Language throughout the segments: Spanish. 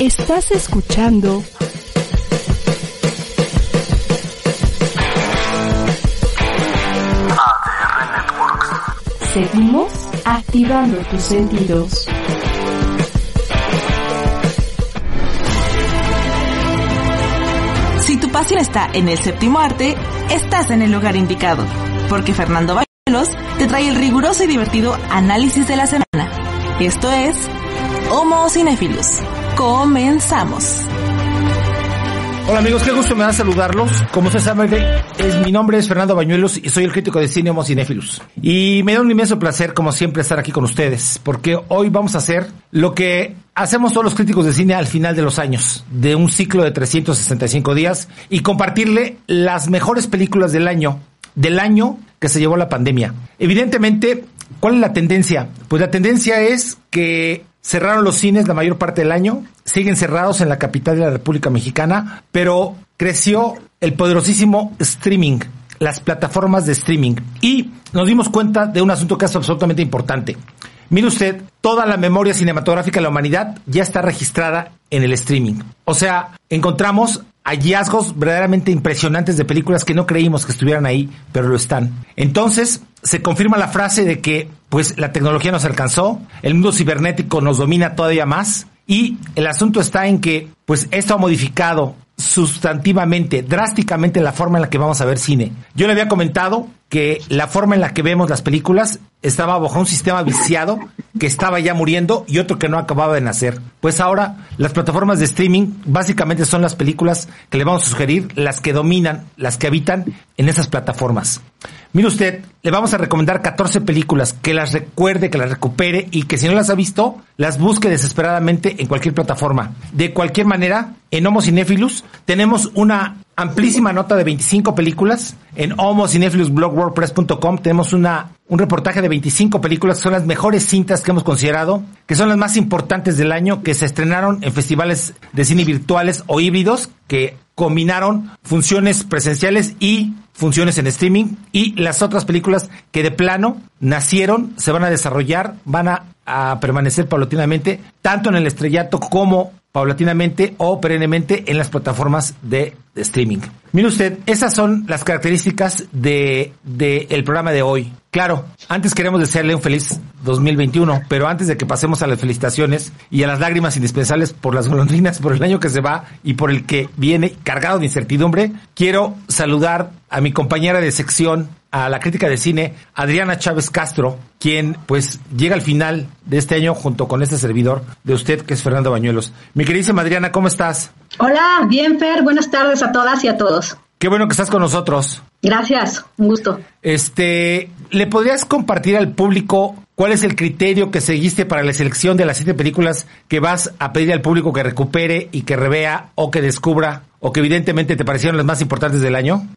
Estás escuchando. Seguimos activando tus sentidos. Si tu pasión está en el séptimo arte, estás en el lugar indicado, porque Fernando Bañuelos te trae el riguroso y divertido análisis de la semana. Esto es Homo Cinephilus. Comenzamos. Hola amigos, qué gusto me da saludarlos. Como ustedes saben, es, mi nombre es Fernando Bañuelos y soy el crítico de cine Homo Cinéfilos. Y me da un inmenso placer, como siempre, estar aquí con ustedes, porque hoy vamos a hacer lo que hacemos todos los críticos de cine al final de los años, de un ciclo de 365 días, y compartirle las mejores películas del año, del año que se llevó la pandemia. Evidentemente, ¿cuál es la tendencia? Pues la tendencia es que cerraron los cines la mayor parte del año, siguen cerrados en la capital de la República Mexicana, pero creció el poderosísimo streaming, las plataformas de streaming. Y nos dimos cuenta de un asunto que es absolutamente importante. Mire usted, toda la memoria cinematográfica de la humanidad ya está registrada en el streaming. O sea, encontramos hallazgos verdaderamente impresionantes de películas que no creímos que estuvieran ahí, pero lo están. Entonces, se confirma la frase de que, pues, la tecnología nos alcanzó, el mundo cibernético nos domina todavía más, y el asunto está en que, pues, esto ha modificado sustantivamente, drásticamente la forma en la que vamos a ver cine. Yo le había comentado que la forma en la que vemos las películas estaba bajo un sistema viciado que estaba ya muriendo y otro que no acababa de nacer. Pues ahora las plataformas de streaming básicamente son las películas que le vamos a sugerir, las que dominan, las que habitan en esas plataformas. Mire usted, le vamos a recomendar 14 películas que las recuerde, que las recupere y que si no las ha visto, las busque desesperadamente en cualquier plataforma. De cualquier manera, en Homo Cinephilus tenemos una amplísima nota de 25 películas. En homocinefilusblogwordpress.com tenemos una, un reportaje de 25 películas que son las mejores cintas que hemos considerado, que son las más importantes del año, que se estrenaron en festivales de cine virtuales o híbridos, que combinaron funciones presenciales y funciones en streaming y las otras películas que de plano nacieron, se van a desarrollar, van a, a permanecer paulatinamente, tanto en el estrellato como paulatinamente o perennemente en las plataformas de, streaming. Mire usted, esas son las características de, de el programa de hoy. Claro, antes queremos desearle un feliz 2021, pero antes de que pasemos a las felicitaciones y a las lágrimas indispensables por las golondrinas, por el año que se va y por el que viene cargado de incertidumbre, quiero saludar a mi compañera de sección, a la crítica de cine, Adriana Chávez Castro, quien pues llega al final de este año junto con este servidor de usted, que es Fernando Bañuelos. Mi queridísima Adriana, ¿cómo estás? Hola, bien Fer, buenas tardes a todas y a todos. Qué bueno que estás con nosotros. Gracias, un gusto. Este, ¿le podrías compartir al público cuál es el criterio que seguiste para la selección de las siete películas que vas a pedir al público que recupere y que revea o que descubra o que evidentemente te parecieron las más importantes del año?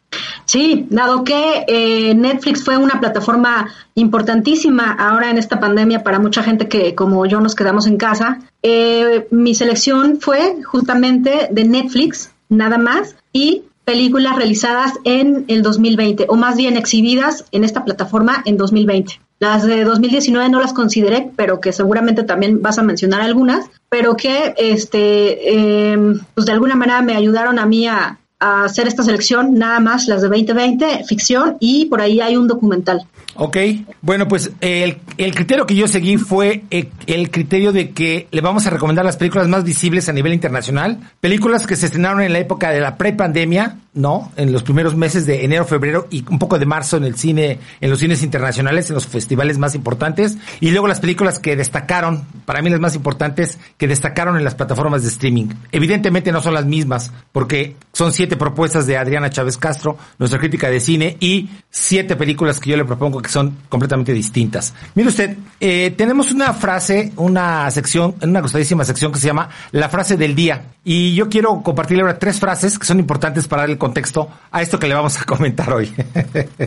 Sí, dado que eh, Netflix fue una plataforma importantísima ahora en esta pandemia para mucha gente que como yo nos quedamos en casa, eh, mi selección fue justamente de Netflix, nada más, y películas realizadas en el 2020, o más bien exhibidas en esta plataforma en 2020. Las de 2019 no las consideré, pero que seguramente también vas a mencionar algunas, pero que este, eh, pues de alguna manera me ayudaron a mí a, hacer esta selección, nada más las de 2020, ficción, y por ahí hay un documental. Ok, bueno, pues el, el criterio que yo seguí fue el, el, criterio de que le vamos a recomendar las películas más visibles a nivel internacional, películas que se estrenaron en la época de la prepandemia, ¿no? En los primeros meses de enero, febrero y un poco de marzo en el cine, en los cines internacionales, en los festivales más importantes, y luego las películas que destacaron, para mí las más importantes, que destacaron en las plataformas de streaming. Evidentemente no son las mismas, porque son propuestas de Adriana Chávez Castro, nuestra crítica de cine, y siete películas que yo le propongo que son completamente distintas. Mire usted, eh, tenemos una frase, una sección, una gustadísima sección que se llama La frase del día. Y yo quiero compartirle ahora tres frases que son importantes para dar el contexto a esto que le vamos a comentar hoy.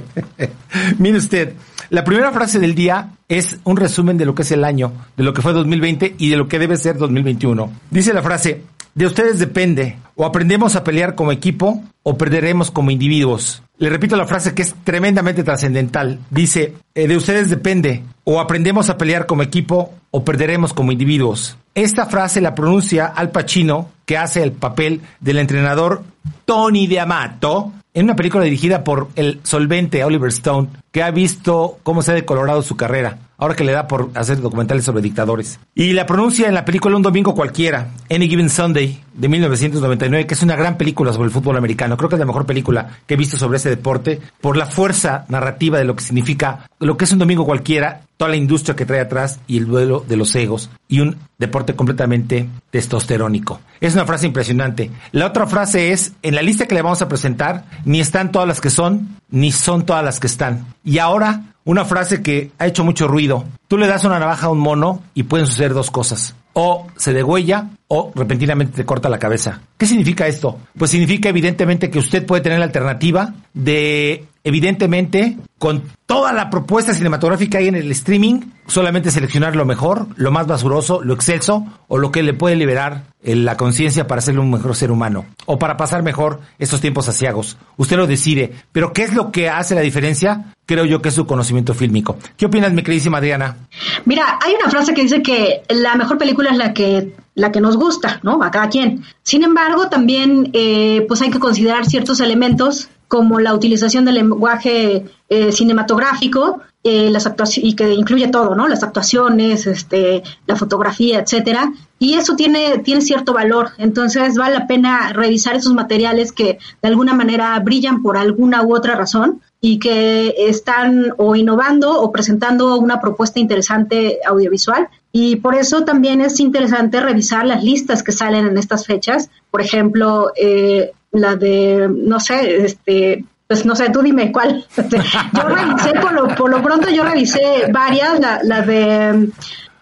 Mire usted, la primera frase del día es un resumen de lo que es el año, de lo que fue 2020 y de lo que debe ser 2021. Dice la frase, de ustedes depende, o aprendemos a pelear como equipo o perderemos como individuos. Le repito la frase que es tremendamente trascendental. Dice, eh, de ustedes depende, o aprendemos a pelear como equipo o perderemos como individuos. Esta frase la pronuncia Al Pacino, que hace el papel del entrenador Tony de Amato, en una película dirigida por el solvente Oliver Stone, que ha visto cómo se ha decolorado su carrera, ahora que le da por hacer documentales sobre dictadores. Y la pronuncia en la película Un Domingo Cualquiera, Any Given Sunday, de 1999, que es una gran película sobre el fútbol americano. Creo que es la mejor película que he visto sobre ese deporte, por la fuerza narrativa de lo que significa, lo que es un domingo cualquiera, toda la industria que trae atrás y el duelo de los egos, y un deporte completamente testosterónico. Es una frase impresionante. La otra frase es, en la lista que le vamos a presentar, ni están todas las que son, ni son todas las que están. Y ahora, una frase que ha hecho mucho ruido. Tú le das una navaja a un mono y pueden suceder dos cosas. O se degüella o repentinamente te corta la cabeza. ¿Qué significa esto? Pues significa evidentemente que usted puede tener la alternativa de, evidentemente, con toda la propuesta cinematográfica ahí en el streaming, solamente seleccionar lo mejor, lo más basuroso, lo excelso o lo que le puede liberar eh, la conciencia para ser un mejor ser humano o para pasar mejor estos tiempos asiagos. Usted lo decide. Pero ¿qué es lo que hace la diferencia? Creo yo que es su conocimiento fílmico. ¿Qué opinas, mi queridísima Adriana? Mira, hay una frase que dice que la mejor película es la que la que nos gusta, ¿no? A cada quien. Sin embargo, también eh, pues hay que considerar ciertos elementos como la utilización del lenguaje eh, cinematográfico, eh, las y que incluye todo, ¿no? Las actuaciones, este, la fotografía, etcétera. Y eso tiene tiene cierto valor. Entonces vale la pena revisar esos materiales que de alguna manera brillan por alguna u otra razón y que están o innovando o presentando una propuesta interesante audiovisual. Y por eso también es interesante revisar las listas que salen en estas fechas. Por ejemplo, eh, la de, no sé, este, pues no sé, tú dime cuál. yo revisé, por lo, por lo pronto yo revisé varias, la, la de...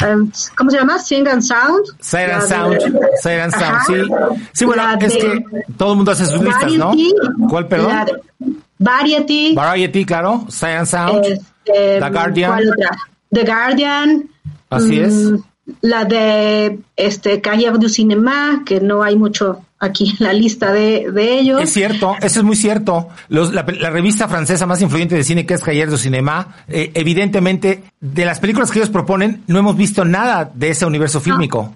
Um, ¿Cómo se llama? Sing and Sound. Sight and Sound. And Sound, sí. Sí, bueno, es que todo el mundo hace sus listas, ¿no? ¿Cuál, perdón? Variety. Variety, claro. And Sound. Este, The Guardian. The Guardian. Así es. Mm, La de este Cahiers du Cinema, que no hay mucho aquí en la lista de, de ellos. Es cierto, eso es muy cierto. Los- la, la revista francesa más influyente de cine que es Cahiers du Cinema, eh, evidentemente, de las películas que ellos proponen, no hemos visto nada de ese universo fílmico.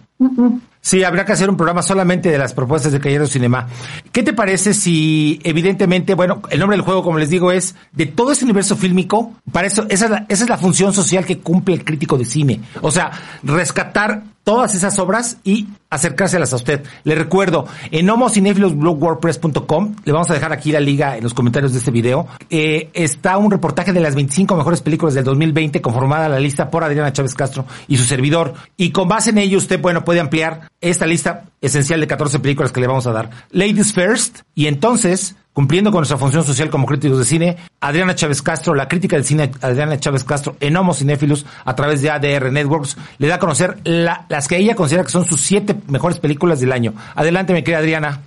Sí, habrá que hacer un programa solamente de las propuestas de du Cinema. ¿Qué te parece si, evidentemente, bueno, el nombre del juego, como les digo, es de todo ese universo fílmico? Para eso, esa es la, esa es la función social que cumple el crítico de cine. O sea, rescatar todas esas obras y acercárselas a usted. Le recuerdo, en homocinéfilosblogwordpress.com, le vamos a dejar aquí la liga en los comentarios de este video, eh, está un reportaje de las 25 mejores películas del 2020 conformada la lista por Adriana Chávez Castro y su servidor. Y con base en ello usted, bueno, puede ampliar esta lista esencial de 14 películas que le vamos a dar. Ladies First, y entonces cumpliendo con nuestra función social como críticos de cine, Adriana Chávez Castro, la crítica del cine Adriana Chávez Castro en Homo Cinéfilos a través de ADR Networks, le da a conocer la- las que ella considera que son sus siete mejores películas del año. Adelante, mi querida Adriana.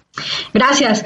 Gracias.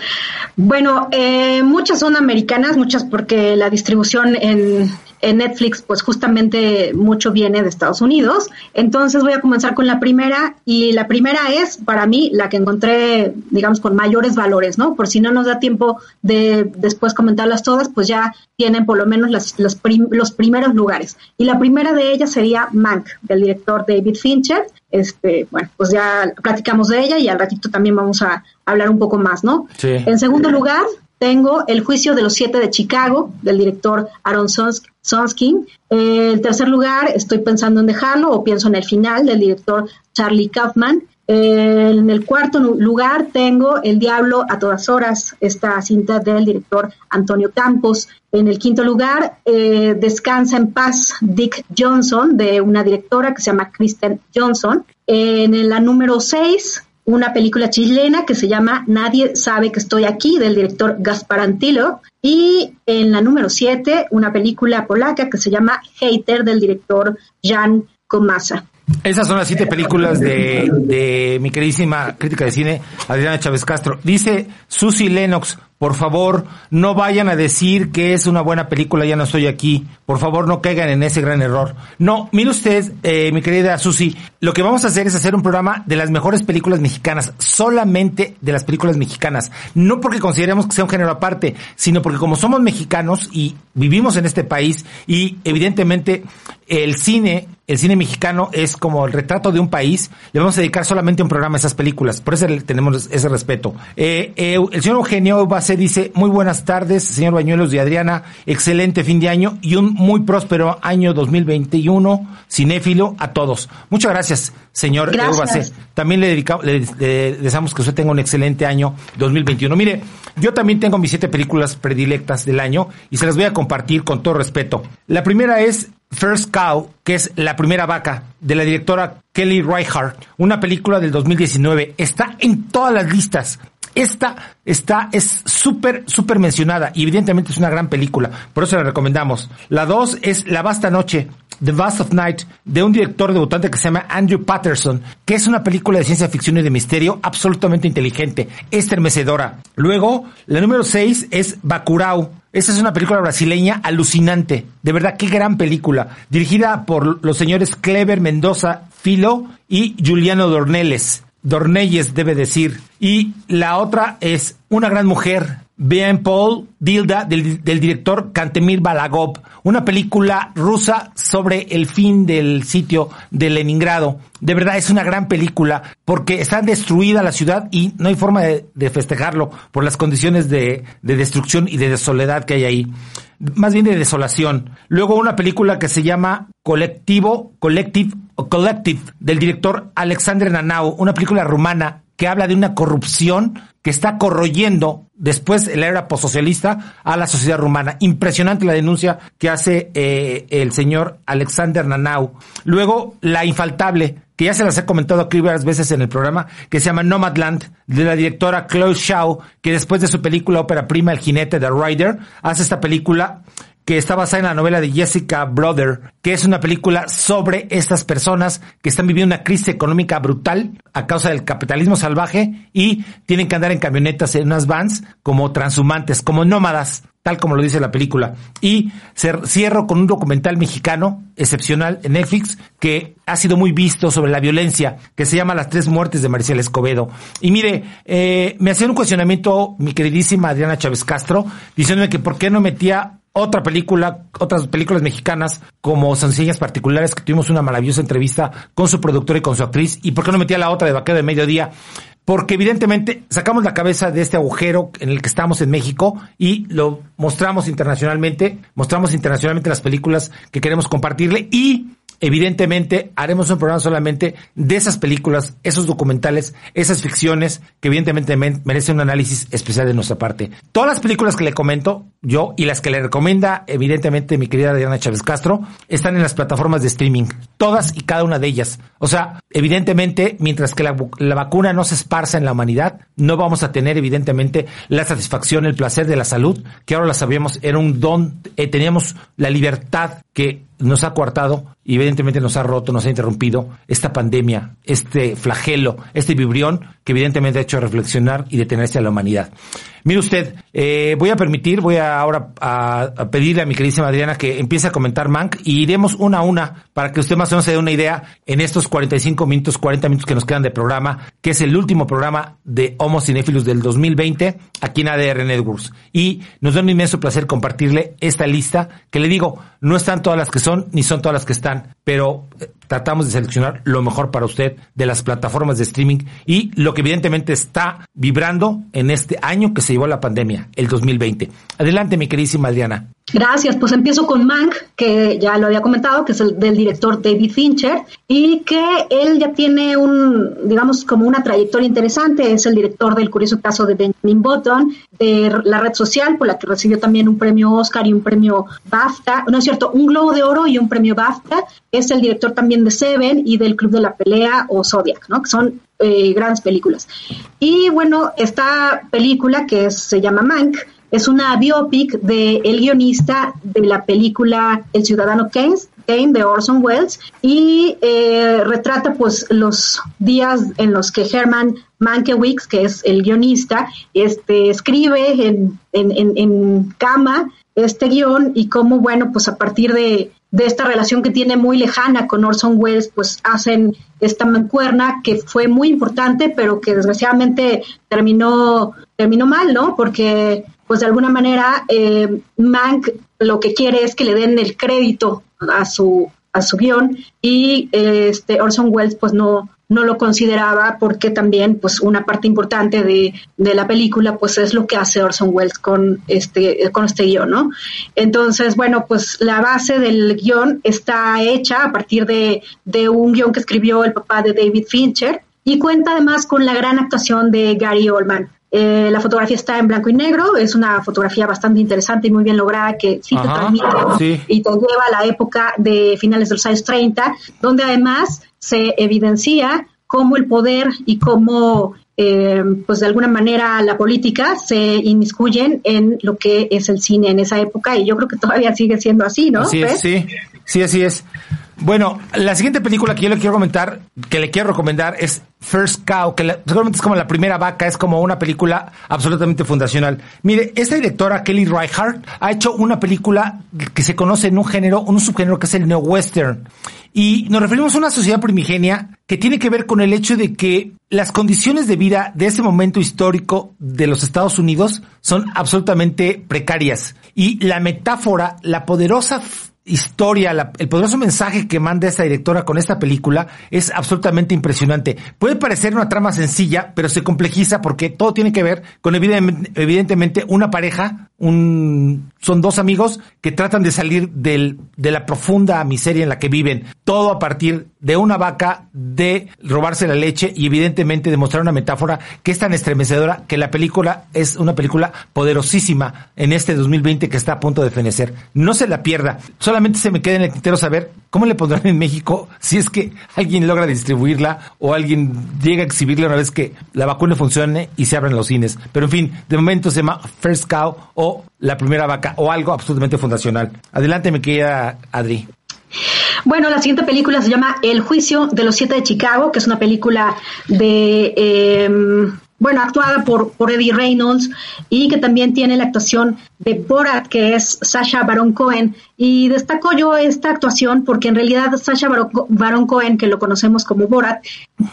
Bueno, eh, muchas son americanas, muchas porque la distribución en, en Netflix, pues justamente mucho viene de Estados Unidos. Entonces voy a comenzar con la primera y la primera es para mí la que encontré, digamos, con mayores valores, ¿no? Por si no nos da tiempo de después comentarlas todas, pues ya tienen por lo menos las, prim- los primeros lugares. Y la primera de ellas sería Mank, del director David Fincher. Este, bueno, pues ya platicamos de ella y al ratito también vamos a hablar un poco más, ¿no? Sí. En segundo lugar, tengo El juicio de los siete de Chicago, del director Aaron Sons- Sonskin. Eh, en tercer lugar, estoy pensando en dejarlo o pienso en el final, del director Charlie Kaufman. Eh, en el cuarto lugar tengo El Diablo a todas horas, esta cinta del director Antonio Campos. En el quinto lugar, eh, Descansa en paz Dick Johnson, de una directora que se llama Kristen Johnson. En la número seis, una película chilena que se llama Nadie sabe que estoy aquí, del director Gaspar Antilo. Y en la número siete, una película polaca que se llama Hater, del director Jan Komasa. Esas son las siete películas de, de mi queridísima crítica de cine, Adriana Chávez Castro. Dice Susie Lennox, por favor, no vayan a decir que es una buena película, ya no estoy aquí. Por favor, no caigan en ese gran error. No, mire usted, eh, mi querida Susi, lo que vamos a hacer es hacer un programa de las mejores películas mexicanas, solamente de las películas mexicanas. No porque consideremos que sea un género aparte, sino porque como somos mexicanos y vivimos en este país y evidentemente el cine, el cine mexicano es como el retrato de un país, le vamos a dedicar solamente un programa a esas películas, por eso tenemos ese respeto. Eh, eh, el señor Eugenio Base dice, muy buenas tardes, señor Bañuelos y Adriana, excelente fin de año y un muy próspero año 2021, cinéfilo a todos. Muchas gracias, señor Base. También le, dedicamos, le, le deseamos que usted tenga un excelente año 2021. Mire, yo también tengo mis siete películas predilectas del año y se las voy a compartir con todo respeto. La primera es First Cow, que es la primera vaca de la directora Kelly Reichardt, una película del 2019. Está en todas las listas. Esta está, es súper, súper mencionada y evidentemente es una gran película, por eso la recomendamos. La dos es La Vasta Noche, The Vast of Night, de un director debutante que se llama Andrew Patterson, que es una película de ciencia ficción y de misterio absolutamente inteligente, estremecedora. Luego, la número seis es Bacurau, esta es una película brasileña alucinante. De verdad, qué gran película. Dirigida por los señores Clever Mendoza Filo y Juliano Dorneles. Dornelles debe decir. Y la otra es Una gran mujer, Bien Paul Dilda, del, director Kantemir Balagov, una película rusa sobre el fin del sitio de Leningrado. De verdad es una gran película porque está destruida la ciudad y no hay forma de, festejarlo por las condiciones de, de, destrucción y de soledad que hay ahí. Más bien de desolación. Luego una película que se llama Colectivo, Collective Collective del director Alexander Nanau, una película rumana que habla de una corrupción que está corroyendo después de la era postsocialista a la sociedad rumana. Impresionante la denuncia que hace eh, el señor Alexander Nanau. Luego, La Infaltable, que ya se las he comentado aquí varias veces en el programa, que se llama Nomadland, de la directora Chloe Shaw, que después de su película ópera prima El jinete de Rider, hace esta película que está basada en la novela de Jessica Brother, que es una película sobre estas personas que están viviendo una crisis económica brutal a causa del capitalismo salvaje y tienen que andar en camionetas en unas vans como transhumantes, como nómadas, tal como lo dice la película. Y cierro con un documental mexicano excepcional en Netflix que ha sido muy visto sobre la violencia, que se llama Las tres muertes de Maricel Escobedo. Y mire, eh, me hacía un cuestionamiento mi queridísima Adriana Chávez Castro, diciéndome que por qué no metía otra película, otras películas mexicanas como Sencillas Particulares, que tuvimos una maravillosa entrevista con su productora y con su actriz. ¿Y por qué no metía la otra de Vaquero de Mediodía? Porque evidentemente sacamos la cabeza de este agujero en el que estamos en México y lo mostramos internacionalmente, mostramos internacionalmente las películas que queremos compartirle y evidentemente haremos un programa solamente de esas películas, esos documentales, esas ficciones que evidentemente merecen un análisis especial de nuestra parte. Todas las películas que le comento yo y las que le recomienda evidentemente mi querida Diana Chávez Castro están en las plataformas de streaming, todas y cada una de ellas. O sea, evidentemente, mientras que la, vacuna no se esparza en la humanidad, no vamos a tener evidentemente la satisfacción, el placer de la salud, que ahora la sabíamos, era un don, eh, teníamos la libertad que nos ha coartado y evidentemente nos ha roto, nos ha interrumpido esta pandemia, este flagelo, este vibrión que evidentemente ha hecho reflexionar y detenerse a la humanidad. Mire usted, eh, voy a permitir, voy a ahora a, pedirle a mi queridísima Adriana que empiece a comentar Mank y iremos una a una para que usted más o menos se dé una idea en estos 45 minutos, 40 minutos que nos quedan de programa, que es el último programa de Homo Cinéfilos del 2020 aquí en ADR Networks. Y nos da un inmenso placer compartirle esta lista que le digo, no están todas las que son ni son todas las que están, pero tratamos de seleccionar lo mejor para usted de las plataformas de streaming y lo que evidentemente está vibrando en este año que se llevó la pandemia, el 2020. Adelante, mi queridísima Adriana. Gracias, pues empiezo con Mank, que ya lo había comentado, que es el del director David Fincher, y que él ya tiene un, digamos, como una trayectoria interesante, es el director del curioso caso de Benjamin Button, de la red social, por la que recibió también un premio Oscar y un premio BAFTA, no es cierto, un Globo de Oro y un premio BAFTA, es el director también de Seven y del Club de la Pelea o Zodiac, ¿no? Que son eh, grandes películas. Y bueno, esta película que se llama Mank, es una biopic de el guionista de la película El Ciudadano Kane, Kane de Orson Welles y eh, retrata pues los días en los que Herman Mankiewicz, que es el guionista, este, escribe en, en, en, cama este guion y cómo, bueno, pues a partir de, de esta relación que tiene muy lejana con Orson Welles, pues hacen esta mancuerna que fue muy importante, pero que desgraciadamente terminó, terminó mal, ¿no? Porque pues de alguna manera eh, Mank lo que quiere es que le den el crédito a su a su guion y este Orson Welles pues no no lo consideraba porque también pues una parte importante de, de, la película pues es lo que hace Orson Welles con este con este guion, ¿no? Entonces, bueno, pues la base del guion está hecha a partir de, de un guion que escribió el papá de David Fincher y cuenta además con la gran actuación de Gary Oldman. Eh, la fotografía está en blanco y negro, es una fotografía bastante interesante y muy bien lograda que sí te transmite y te lleva a la época de finales de los años 30, donde además se evidencia cómo el poder y cómo, eh, pues de alguna manera, la política se inmiscuyen en lo que es el cine en esa época y yo creo que todavía sigue siendo así, ¿no? sí, sí, así es. Bueno, la siguiente película que yo le quiero comentar, que le quiero recomendar es First Cow, que seguramente es como la primera vaca, es como una película absolutamente fundacional. Mire, esta directora, Kelly Reichardt, ha hecho una película que se conoce en un género, un subgénero que es el neo-western. Y nos referimos a una sociedad primigenia que tiene que ver con el hecho de que las condiciones de vida de ese momento histórico de los Estados Unidos son absolutamente precarias. Y la metáfora, la poderosa historia, el poderoso mensaje que manda esta directora con esta película es absolutamente impresionante. Puede parecer una trama sencilla, pero se complejiza porque todo tiene que ver con evidentemente una pareja, un, son dos amigos que tratan de salir del, de la profunda miseria en la que viven. Todo a partir de una vaca, de robarse la leche y evidentemente demostrar una metáfora que es tan estremecedora que la película es una película poderosísima en este 2020 que está a punto de fenecer. No se la pierda. Solamente se me queda en el tintero saber cómo le pondrán en México si es que alguien logra distribuirla o alguien llega a exhibirla una vez que la vacuna funcione y se abran los cines. Pero en fin, de momento se llama First Cow o La Primera Vaca o algo absolutamente fundacional. Adelante, me queda Adri. Bueno, la siguiente película se llama El juicio de los siete de Chicago, que es una película de, eh, bueno, actuada por, por Eddie Reynolds y que también tiene la actuación de Borat, que es Sasha Baron Cohen. Y destaco yo esta actuación porque en realidad Sasha Baron Cohen, que lo conocemos como Borat,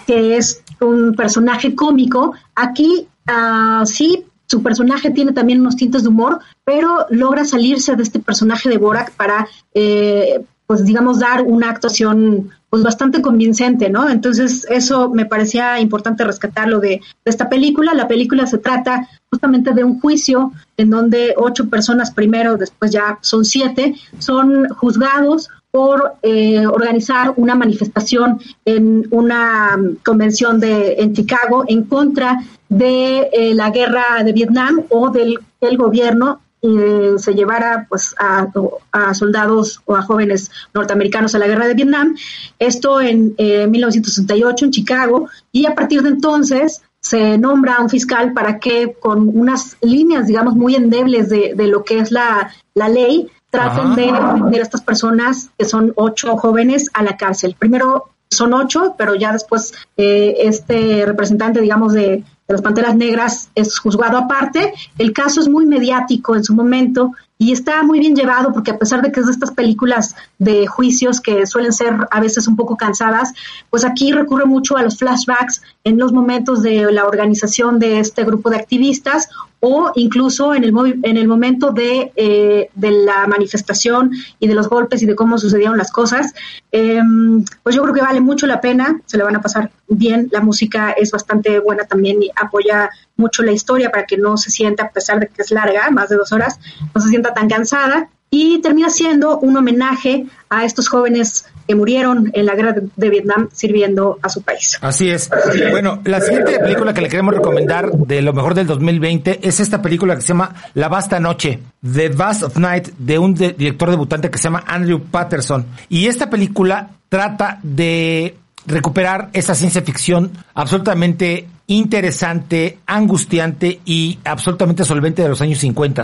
que es un personaje cómico, aquí uh, sí su personaje tiene también unos tintes de humor, pero logra salirse de este personaje de Borat para eh, pues digamos, dar una actuación pues bastante convincente, ¿no? Entonces eso me parecía importante rescatarlo de, de, esta película. La película se trata justamente de un juicio en donde ocho personas primero, después ya son siete, son juzgados por eh, organizar una manifestación en una convención de en Chicago en contra de eh, la guerra de Vietnam o del gobierno se llevara pues a, a, soldados o a jóvenes norteamericanos a la guerra de Vietnam. Esto en 1968 en Chicago y a partir de entonces se nombra a un fiscal para que con unas líneas, digamos, muy endebles de, de lo que es la, la ley, traten de meter a estas personas, que son ocho jóvenes, a la cárcel. Primero son ocho, pero ya después eh, este representante, digamos, de, de las Panteras Negras es juzgado aparte. El caso es muy mediático en su momento y está muy bien llevado porque a pesar de que es de estas películas de juicios que suelen ser a veces un poco cansadas, pues aquí recurre mucho a los flashbacks en los momentos de la organización de este grupo de activistas o incluso en el, en el momento de, eh, de la manifestación y de los golpes y de cómo sucedieron las cosas. Em, pues yo creo que vale mucho la pena, se le van a pasar bien, la música es bastante buena también y apoya mucho la historia para que no se sienta, a pesar de que es larga, más de dos horas, no se sienta tan cansada y termina siendo un homenaje a estos jóvenes que murieron en la guerra de, Vietnam sirviendo a su país. Así es. Bueno, la siguiente película que le queremos recomendar de lo mejor del 2020 es esta película que se llama La Vasta Noche, The Vast of Night, de un director debutante que se llama Andrew Patterson. Y esta película trata de recuperar esa ciencia ficción absolutamente interesante, angustiante y absolutamente solvente de los años 50.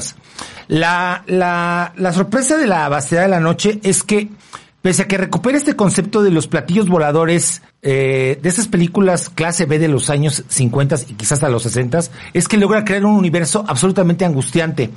La, la, la sorpresa de la vastedad de la noche es que pese a que recupera este concepto de los platillos voladores eh, de esas películas clase B de los años 50 y quizás hasta los 60, es que logra crear un universo absolutamente angustiante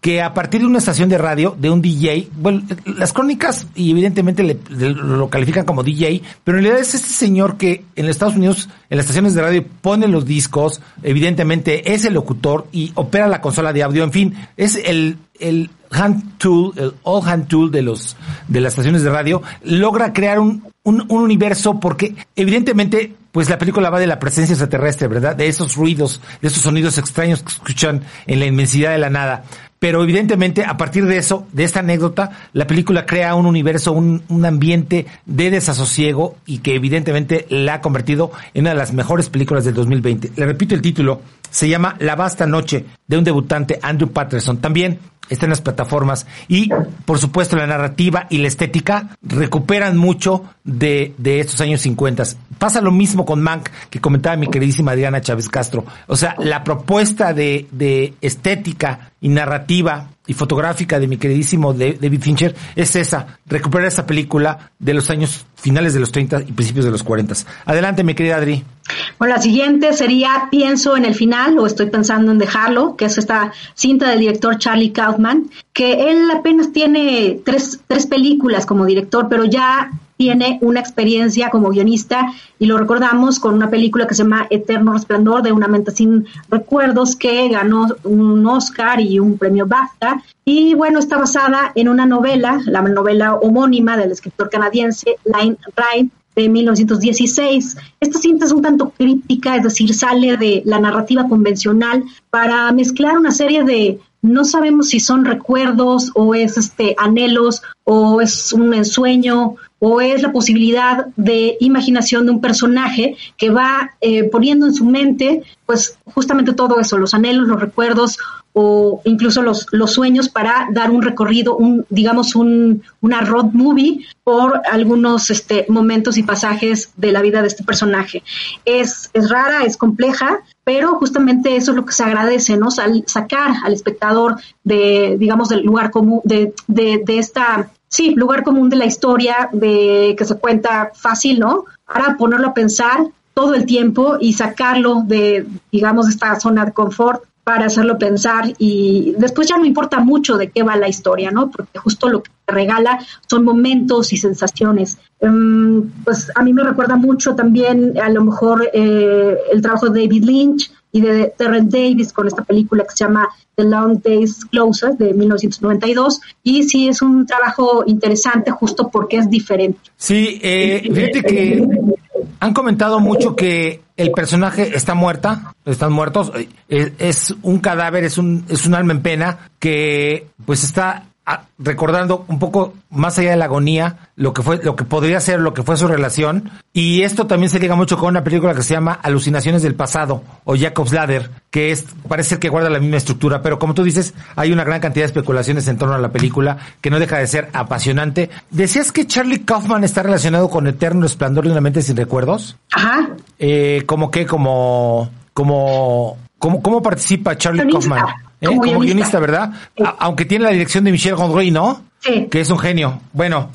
que a partir de una estación de radio, de un DJ, bueno, las crónicas y evidentemente le, lo califican como DJ, pero en realidad es este señor que en Estados Unidos, en las estaciones de radio, pone los discos, evidentemente es el locutor y opera la consola de audio, en fin, es el, el hand tool, el all hand tool de los de las estaciones de radio, logra crear un, un, un universo porque evidentemente pues la película va de la presencia extraterrestre, ¿verdad? De esos ruidos, de esos sonidos extraños que escuchan en la inmensidad de la nada. Pero evidentemente, a partir de eso, de esta anécdota, la película crea un universo, un, ambiente de desasosiego y que evidentemente la ha convertido en una de las mejores películas del 2020. Le repito el título, se llama La Vasta Noche, de un debutante, Andrew Patterson. También está en las plataformas y por supuesto la narrativa y la estética recuperan mucho de, de estos años 50. Pasa lo mismo con Mank que comentaba mi queridísima Adriana Chávez Castro. O sea, la propuesta de, de estética y narrativa y fotográfica de mi queridísimo David Fincher es esa, recuperar esa película de los años finales de los 30 y principios de los 40. Adelante, mi querida Adri. Bueno, la siguiente sería Pienso en el final o estoy pensando en dejarlo, que es esta cinta del director Charlie Kaufman, que él apenas tiene tres, tres películas como director, pero ya tiene una experiencia como guionista y lo recordamos con una película que se llama Eterno Resplandor de una mente sin recuerdos que ganó un Oscar y un premio BAFTA. Y bueno, está basada en una novela, la novela homónima del escritor canadiense Line Wright de 1916. Esta cinta es un tanto críptica, es decir, sale de la narrativa convencional para mezclar una serie de no sabemos si son recuerdos o es este anhelos o es un ensueño o es la posibilidad de imaginación de un personaje que va eh, poniendo en su mente pues justamente todo eso, los anhelos, los recuerdos o incluso los, los sueños para dar un recorrido, un, digamos un, una road movie por algunos este, momentos y pasajes de la vida de este personaje. Es, es rara, es compleja, pero justamente eso es lo que se agradece, ¿no? sacar al espectador de, digamos, del lugar común, de, de, de esta sí, lugar común de la historia, de que se cuenta fácil, ¿no? Para ponerlo a pensar todo el tiempo y sacarlo de, digamos, esta zona de confort para hacerlo pensar y después ya no importa mucho de qué va la historia, ¿no? Porque justo lo que te regala son momentos y sensaciones. Um, pues a mí me recuerda mucho también a lo mejor eh, el trabajo de David Lynch y de Terrence Davis con esta película que se llama The Long Days Closer de 1992 y sí es un trabajo interesante justo porque es diferente. Sí, eh, fíjate que han comentado mucho que el personaje está muerta, están muertos, es, es un cadáver, es un, es un alma en pena que pues está recordando un poco más allá de la agonía lo que fue lo que podría ser lo que fue su relación y esto también se liga mucho con una película que se llama Alucinaciones del pasado o Jacob's Ladder que es parece que guarda la misma estructura pero como tú dices hay una gran cantidad de especulaciones en torno a la película que no deja de ser apasionante decías que Charlie Kaufman está relacionado con Eterno Resplandor de una mente sin recuerdos Ajá. eh, como que como como cómo, cómo participa Charlie. Kaufman ¿Eh? Como como guionista. guionista verdad Sí. Aunque tiene la dirección de Michel Gondry no Sí. que es un genio. Bueno,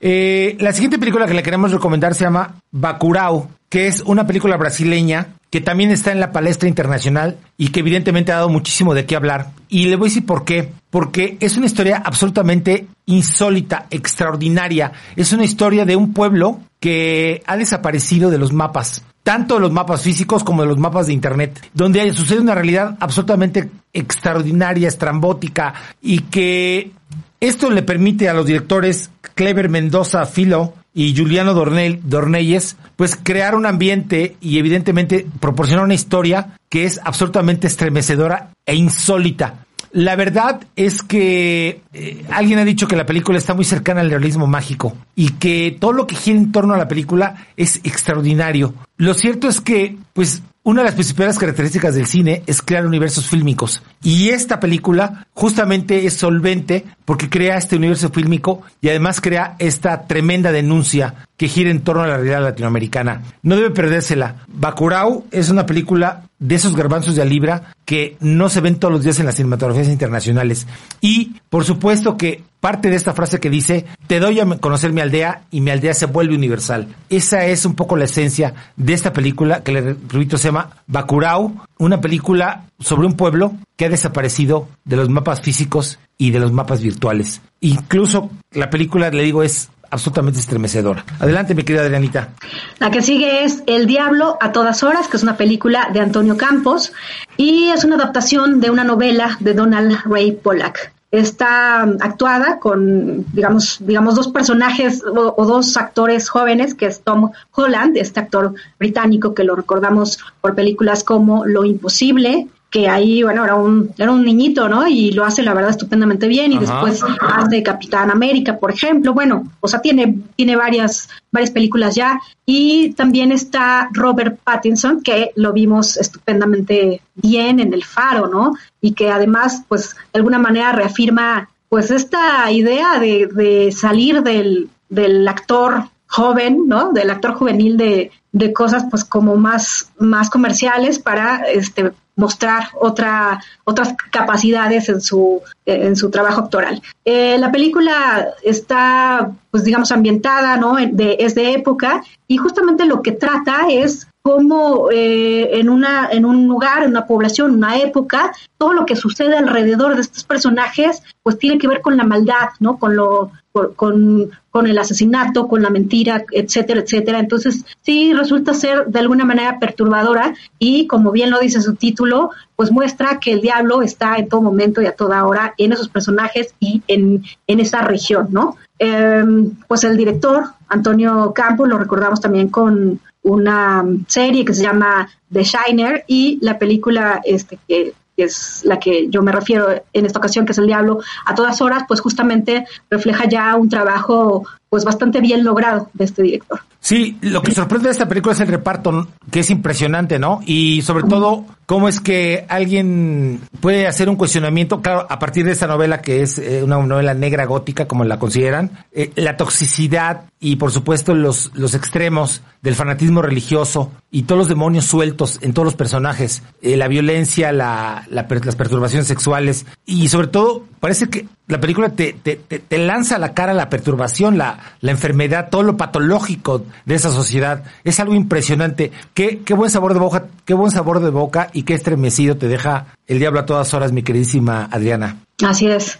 eh, la siguiente película que le queremos recomendar se llama Bacurau, que es una película brasileña que también está en la palestra internacional y que evidentemente ha dado muchísimo de qué hablar. Y le voy a decir por qué. Porque es una historia absolutamente insólita, extraordinaria. Es una historia de un pueblo que ha desaparecido de los mapas tanto de los mapas físicos como de los mapas de internet, donde sucede una realidad absolutamente extraordinaria, estrambótica y que esto le permite a los directores Clever Mendoza Filo y Juliano Dornell, Dornelles, pues crear un ambiente y evidentemente proporcionar una historia que es absolutamente estremecedora e insólita. La verdad es que eh, alguien ha dicho que la película está muy cercana al realismo mágico y que todo lo que gira en torno a la película es extraordinario. Lo cierto es que, pues, una de las principales características del cine es crear universos fílmicos. Y esta película justamente es solvente porque crea este universo fílmico y además crea esta tremenda denuncia que gira en torno a la realidad latinoamericana. No debe perdérsela. Bacurau es una película de esos garbanzos de libra que no se ven todos los días en las cinematografías internacionales. Y, por supuesto que parte de esta frase que dice, te doy a conocer mi aldea y mi aldea se vuelve universal. Esa es un poco la esencia de esta película que le repito se llama Bacurau, una película sobre un pueblo que ha desaparecido de los mapas físicos y de los mapas virtuales. Incluso la película, le digo, es absolutamente estremecedora. Adelante, mi querida Adrianita. La que sigue es El Diablo a todas horas, que es una película de Antonio Campos y es una adaptación de una novela de Donald Ray Pollack. Está actuada con, digamos, digamos dos personajes o, dos actores jóvenes, que es Tom Holland, este actor británico que lo recordamos por películas como Lo Imposible, que ahí, bueno, era un, era un niñito, ¿no? Y lo hace, la verdad, estupendamente bien. Y Ajá. después hace Capitán América, por ejemplo. Bueno, o sea, tiene, tiene varias, varias películas ya. Y también está Robert Pattinson, que lo vimos estupendamente bien en El Faro, ¿no? Y que además, pues, de alguna manera reafirma, pues, esta idea de, de salir del, del actor joven, ¿no? Del actor juvenil de, de cosas pues como más, más comerciales para este mostrar otra, otras capacidades en su, en su trabajo actoral. Eh, la película está, pues digamos, ambientada, ¿no? De, es de época y justamente lo que trata es cómo eh, en, una, en un lugar, en una población, una época, todo lo que sucede alrededor de estos personajes, pues tiene que ver con la maldad, ¿no? Con lo, con, con el asesinato, con la mentira, etcétera, etcétera. Entonces, sí resulta ser de alguna manera perturbadora y, como bien lo dice su título, pues muestra que el diablo está en todo momento y a toda hora en esos personajes y en, en esa región, ¿no? Eh, pues el director, Antonio Campos, lo recordamos también con una serie que se llama The Shiner y la película este, que que es la que yo me refiero en esta ocasión, que es el diablo, a todas horas, pues justamente refleja ya un trabajo pues bastante bien logrado de este director. Sí, lo que sorprende de esta película es el reparto, que es impresionante, ¿no? Y sobre todo, cómo es que alguien puede hacer un cuestionamiento, claro, a partir de esta novela que es eh, una novela negra gótica, como la consideran, eh, la toxicidad y por supuesto los, los extremos del fanatismo religioso y todos los demonios sueltos en todos los personajes, eh, la violencia, la, la, las perturbaciones sexuales y sobre todo parece que la película te, te, te, te lanza a la cara la perturbación, la, la enfermedad, todo lo patológico de esa sociedad. Es algo impresionante. Qué, qué buen sabor de boca, qué buen sabor de boca y qué estremecido te deja el diablo a todas horas, mi queridísima Adriana. Así es.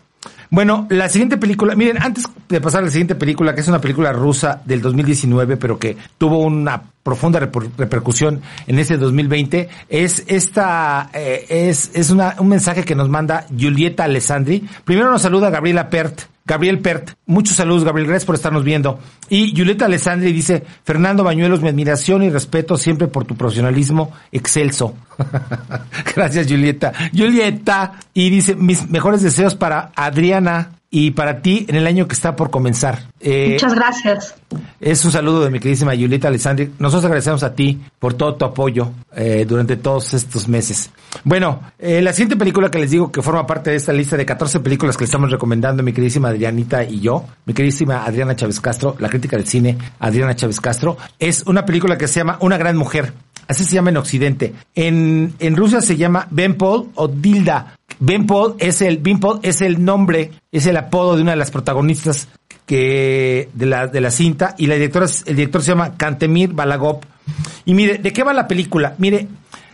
Bueno, la siguiente película, miren, antes de pasar a la siguiente película, que es una película rusa del 2019, pero que tuvo una profunda repercusión en ese 2020, es esta, eh, es, es una, un mensaje que nos manda Julieta Alessandri. Primero nos saluda Gabriela Pert, Gabriel Pert, muchos saludos, Gabriel, gracias por estarnos viendo. Y Julieta Alessandri dice, Fernando Bañuelos, mi admiración y respeto siempre por tu profesionalismo excelso. gracias, Julieta. Julieta, y dice, mis mejores deseos para Adriana y para ti en el año que está por comenzar. Eh, Muchas gracias. Es un saludo de mi queridísima Julieta Alessandri. Nosotros agradecemos a ti por todo tu apoyo eh, durante todos estos meses. Bueno, eh, la siguiente película que les digo que forma parte de esta lista de 14 películas que le estamos recomendando mi queridísima Adrianita y yo, mi queridísima Adriana Chávez Castro, la crítica del cine Adriana Chávez Castro, es una película que se llama Una gran mujer. Así se llama en Occidente. En, en Rusia se llama Ben Paul o Dilda. Ben Paul es el, Ben Paul es el nombre, es el apodo de una de las protagonistas que, de la, de la cinta y la directora, el director se llama Kantemir Balagov. Y mire, ¿de qué va la película? Mire,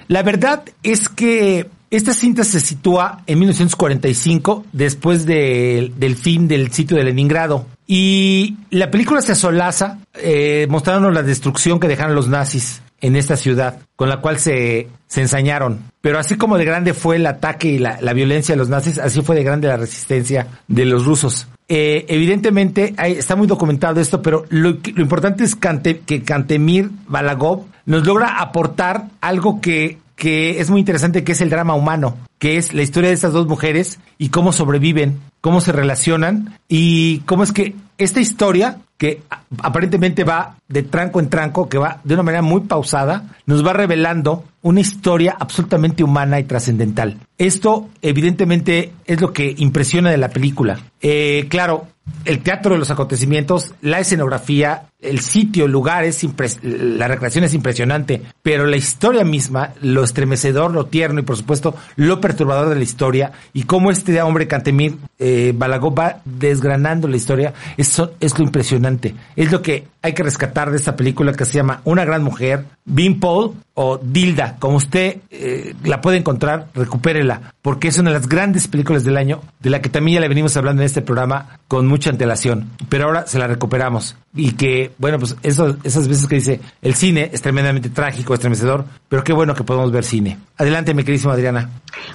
la verdad es que esta cinta se sitúa en 1945, después de, del fin del sitio de Leningrado. Y la película se solaza, eh, mostrándonos la destrucción que dejaron los nazis en esta ciudad, con la cual se, se ensañaron. Pero así como de grande fue el ataque y la, la violencia de los nazis, así fue de grande la resistencia de los rusos. Eh, evidentemente hay, está muy documentado esto, pero lo, importante es Kante, que Kantemir Balagov nos logra aportar algo que, que es muy interesante, que es el drama humano, que es la historia de estas dos mujeres y cómo sobreviven, cómo se relacionan y cómo es que esta historia que aparentemente va de tranco en tranco, que va de una manera muy pausada, nos va revelando una historia absolutamente humana y trascendental. Esto evidentemente es lo que impresiona de la película. Eh, claro, el teatro de los acontecimientos, la escenografía, el sitio, el lugar, es la recreación es impresionante, pero la historia misma, lo estremecedor, lo tierno y por supuesto lo perturbador de la historia y cómo este hombre Cantemir eh, Balagó va desgranando la historia, eso es lo impresionante. Es lo que hay que rescatar de esta película que se llama Una gran mujer, Bean Paul o Dilda, como usted eh, la puede encontrar, recupérela, porque es una de las grandes películas del año, de la que también ya le venimos hablando en este programa con mucha antelación, pero ahora se la recuperamos. Y que, bueno, pues eso, esas veces que dice, el cine es tremendamente trágico, estremecedor, pero qué bueno que podemos ver cine. Adelante, mi queridísima Adriana.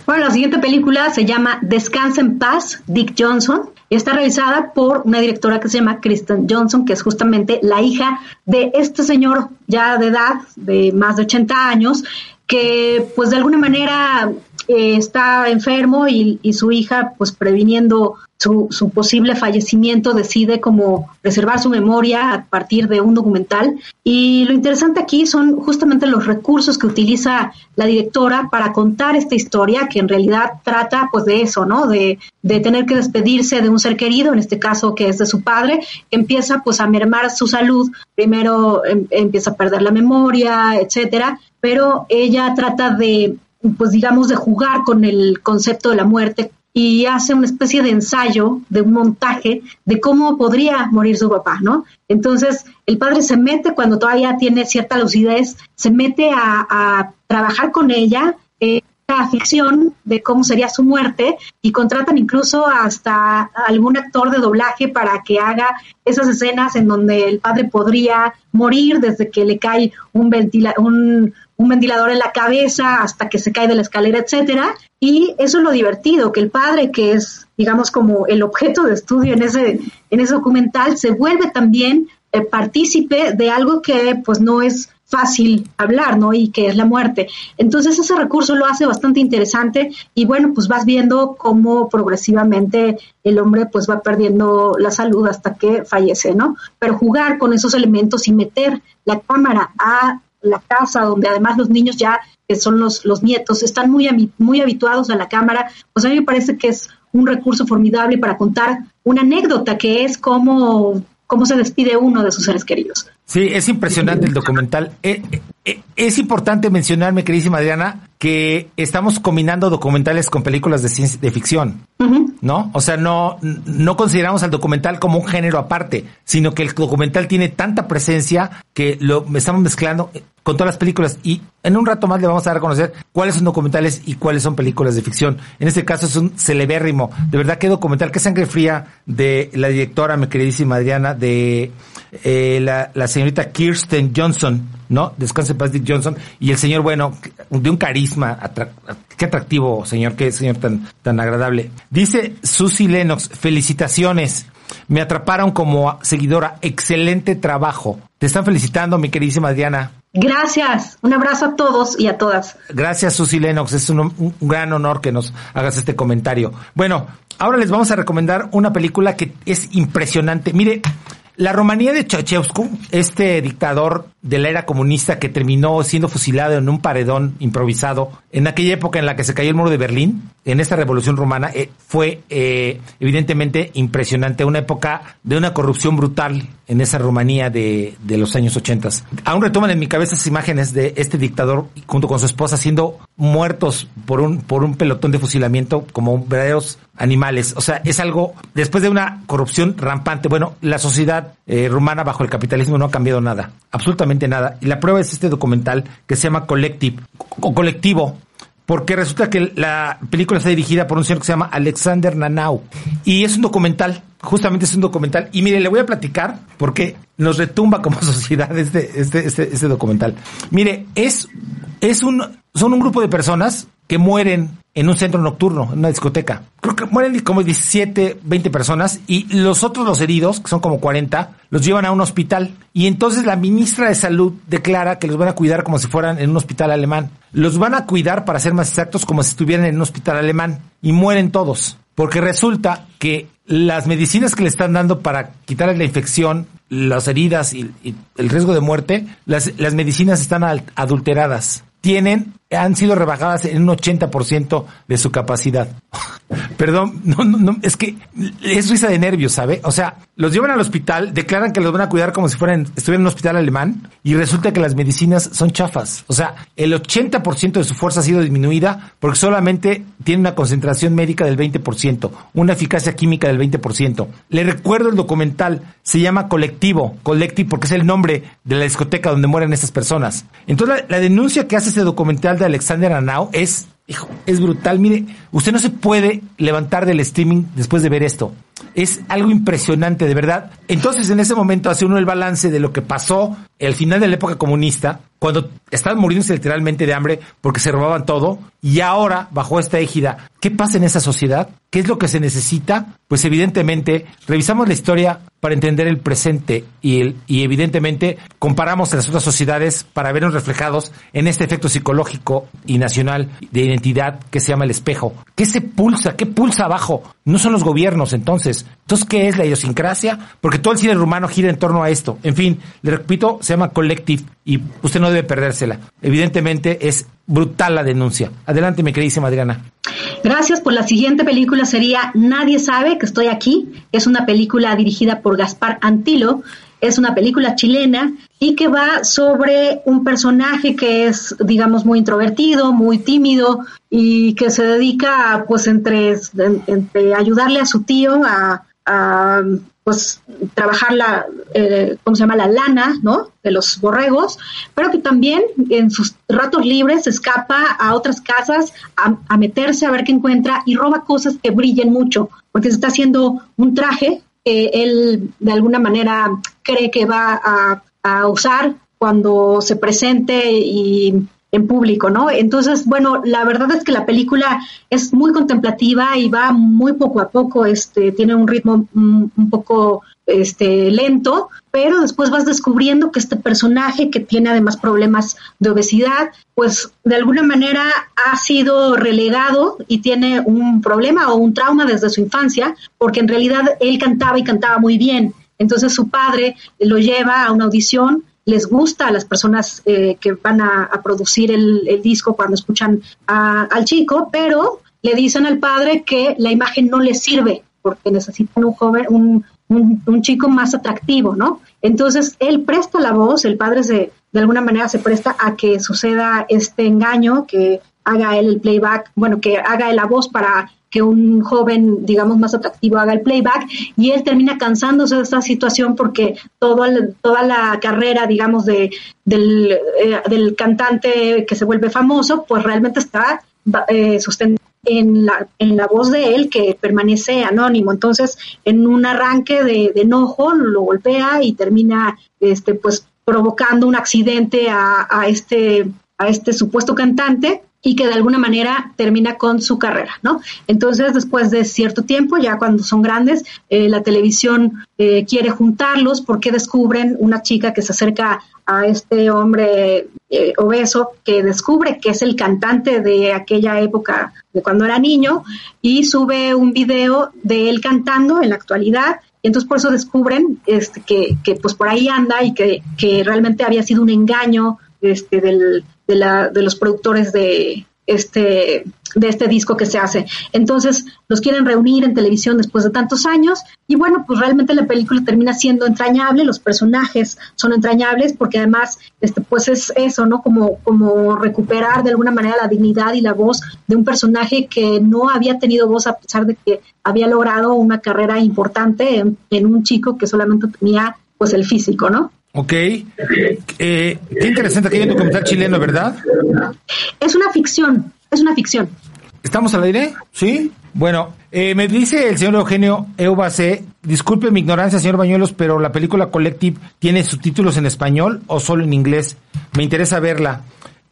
Bueno, la siguiente película se llama Descansa en paz, Dick Johnson. Está realizada por una directora que se llama Kristen Johnson, que es justamente la hija de este señor ya de edad, de más de 80 años, que pues de alguna manera eh, está enfermo y, y, su hija pues previniendo su, su, posible fallecimiento decide como preservar su memoria a partir de un documental y lo interesante aquí son justamente los recursos que utiliza la directora para contar esta historia que en realidad trata pues de eso, ¿no? De, de tener que despedirse de un ser querido, en este caso que es de su padre, empieza pues a mermar su salud, primero em, empieza a perder la memoria, etcétera, pero ella trata de pues digamos, de jugar con el concepto de la muerte y hace una especie de ensayo, de un montaje de cómo podría morir su papá, ¿no? Entonces, el padre se mete cuando todavía tiene cierta lucidez, se mete a, trabajar con ella, eh, ficción de cómo sería su muerte y contratan incluso hasta algún actor de doblaje para que haga esas escenas en donde el padre podría morir desde que le cae un, ventila un, un ventilador en la cabeza hasta que se cae de la escalera, etcétera. Y eso es lo divertido, que el padre, que es, digamos, como el objeto de estudio en ese, en ese documental, se vuelve también eh, partícipe de algo que pues no es fácil hablar, ¿no? Y que es la muerte. Entonces ese recurso lo hace bastante interesante y bueno, pues vas viendo cómo progresivamente el hombre pues va perdiendo la salud hasta que fallece, ¿no? Pero jugar con esos elementos y meter la cámara a la casa donde además los niños ya que son los, los nietos están muy, muy habituados a la cámara, pues a mí me parece que es un recurso formidable para contar una anécdota que es como cómo se despide uno de sus seres queridos. Sí, es impresionante el documental. Eh, eh, es importante mencionar, mi queridísima Adriana, que estamos combinando documentales con películas de, ciencia, de ficción, uh -huh. ¿no? O sea, no, no consideramos al documental como un género aparte, sino que el documental tiene tanta presencia que lo estamos mezclando con todas las películas y en un rato más le vamos a dar a conocer cuáles son documentales y cuáles son películas de ficción. En este caso es un celebérrimo. De verdad, qué documental, qué sangre fría de la directora, mi queridísima Adriana, de eh, la, la señorita Kirsten Johnson, ¿no? Descanse paz Dick Johnson y el señor, bueno, de un carisma, atrac qué atractivo señor, qué señor tan, tan agradable. Dice Susie Lennox, felicitaciones. Me atraparon como seguidora. Excelente trabajo. Te están felicitando, mi queridísima Adriana. Gracias. Un abrazo a todos y a todas. Gracias, Susi Lennox. Es un, un, gran honor que nos hagas este comentario. Bueno, ahora les vamos a recomendar una película que es impresionante. Mire, la Romanía de Ceausescu, este dictador de la era comunista que terminó siendo fusilado en un paredón improvisado en aquella época en la que se cayó el muro de Berlín, en esta revolución romana, eh, fue eh, evidentemente impresionante, una época de una corrupción brutal en esa Rumanía de, de los años 80. Aún retoman en mi cabeza esas imágenes de este dictador junto con su esposa siendo muertos por un, por un pelotón de fusilamiento como verdaderos animales. O sea, es algo, después de una corrupción rampante, bueno, la sociedad eh, rumana bajo el capitalismo no ha cambiado nada, absolutamente nada. Y la prueba es este documental que se llama Collective, o Colectivo, porque resulta que la película está dirigida por un señor que se llama Alexander Nanau y es un documental, justamente es un documental y mire, le voy a platicar porque nos retumba como sociedad este este este, este documental. Mire, es es un son un grupo de personas que mueren en un centro nocturno, en una discoteca. Creo que mueren como 17, 20 personas y los otros, los heridos, que son como 40, los llevan a un hospital. Y entonces la ministra de Salud declara que los van a cuidar como si fueran en un hospital alemán. Los van a cuidar, para ser más exactos, como si estuvieran en un hospital alemán. Y mueren todos. Porque resulta que las medicinas que le están dando para quitarle la infección, las heridas y, y el riesgo de muerte, las, las medicinas están adulteradas tienen, han sido rebajadas en un 80% de su capacidad. Perdón, no, no, no, es que es risa de nervios, ¿sabe? O sea, los llevan al hospital, declaran que los van a cuidar como si fueran, estuvieran en un hospital alemán, y resulta que las medicinas son chafas. O sea, el 80% de su fuerza ha sido disminuida porque solamente tiene una concentración médica del 20%, una eficacia química del 20%. Le recuerdo el documental, se llama Colectivo, Collective porque es el nombre de la discoteca donde mueren estas personas. Entonces la, denuncia que hace este documental de Alexander Anau es Hijo, es brutal. Mire, usted no se puede levantar del streaming después de ver esto. Es algo impresionante, de verdad. Entonces, en ese momento hace uno el balance de lo que pasó al final de la época comunista, cuando estaban muriéndose literalmente de hambre porque se robaban todo, y ahora, bajo esta égida, ¿qué pasa en esa sociedad? ¿Qué es lo que se necesita? Pues evidentemente, revisamos la historia para entender el presente y, el, y evidentemente comparamos las otras sociedades para vernos reflejados en este efecto psicológico y nacional de identidad que se llama el espejo. ¿Qué se pulsa? ¿Qué pulsa abajo? No son los gobiernos entonces. Entonces, ¿qué es la idiosincrasia? Porque todo el cine rumano gira en torno a esto. En fin, le repito, se llama Collective y usted no debe perdérsela. Evidentemente es brutal la denuncia. Adelante, mi queridísima Adriana. Gracias. Por la siguiente película sería Nadie sabe que estoy aquí. Es una película dirigida por Gaspar Antilo. Es una película chilena y que va sobre un personaje que es, digamos, muy introvertido, muy tímido y que se dedica, pues, entre, entre ayudarle a su tío a, a pues trabajar la, eh, ¿cómo se llama? La lana, ¿no? De los borregos, pero que también en sus ratos libres escapa a otras casas a, meterse a ver qué encuentra y roba cosas que brillen mucho, porque se está haciendo un traje que él de alguna manera cree que va a, a usar cuando se presente y en público, ¿no? Entonces, bueno, la verdad es que la película es muy contemplativa y va muy poco a poco, este, tiene un ritmo un poco este, lento, pero después vas descubriendo que este personaje que tiene además problemas de obesidad, pues de alguna manera ha sido relegado y tiene un problema o un trauma desde su infancia, porque en realidad él cantaba y cantaba muy bien. Entonces su padre lo lleva a una audición les gusta a las personas eh, que van a, producir el, disco cuando escuchan al chico, pero le dicen al padre que la imagen no les sirve porque necesitan un joven, un, un, chico más atractivo, ¿no? Entonces él presta la voz, el padre se, de alguna manera se presta a que suceda este engaño, que haga él el playback, bueno, que haga la voz para que un joven, digamos, más atractivo haga el playback y él termina cansándose de esta situación porque todo toda la carrera, digamos, de, del, eh, cantante que se vuelve famoso, pues realmente está eh, sustentada en la, en la voz de él que permanece anónimo. Entonces, en un arranque de, de enojo, lo golpea y termina, este, pues, provocando un accidente a, a este a este supuesto cantante y que de alguna manera termina con su carrera, ¿no? Entonces, después de cierto tiempo, ya cuando son grandes, eh, la televisión eh, quiere juntarlos porque descubren una chica que se acerca a este hombre eh, obeso que descubre que es el cantante de aquella época de cuando era niño y sube un video de él cantando en la actualidad y entonces por eso descubren este, que, que pues por ahí anda y que, que realmente había sido un engaño este, del, de, la, de los productores de este, de este disco que se hace. Entonces los quieren reunir en televisión después de tantos años y bueno, pues realmente la película termina siendo entrañable, los personajes son entrañables porque además este, pues es eso, ¿no? Como, como recuperar de alguna manera la dignidad y la voz de un personaje que no había tenido voz a pesar de que había logrado una carrera importante en, en un chico que solamente tenía pues el físico, ¿no? Ok. Eh, qué interesante que hay un documental chileno, ¿verdad? Es una ficción, es una ficción. ¿Estamos al aire? Sí. Bueno, eh, me dice el señor Eugenio Eubacé, disculpe mi ignorancia, señor Bañuelos, pero la película Collective tiene subtítulos en español o solo en inglés. Me interesa verla.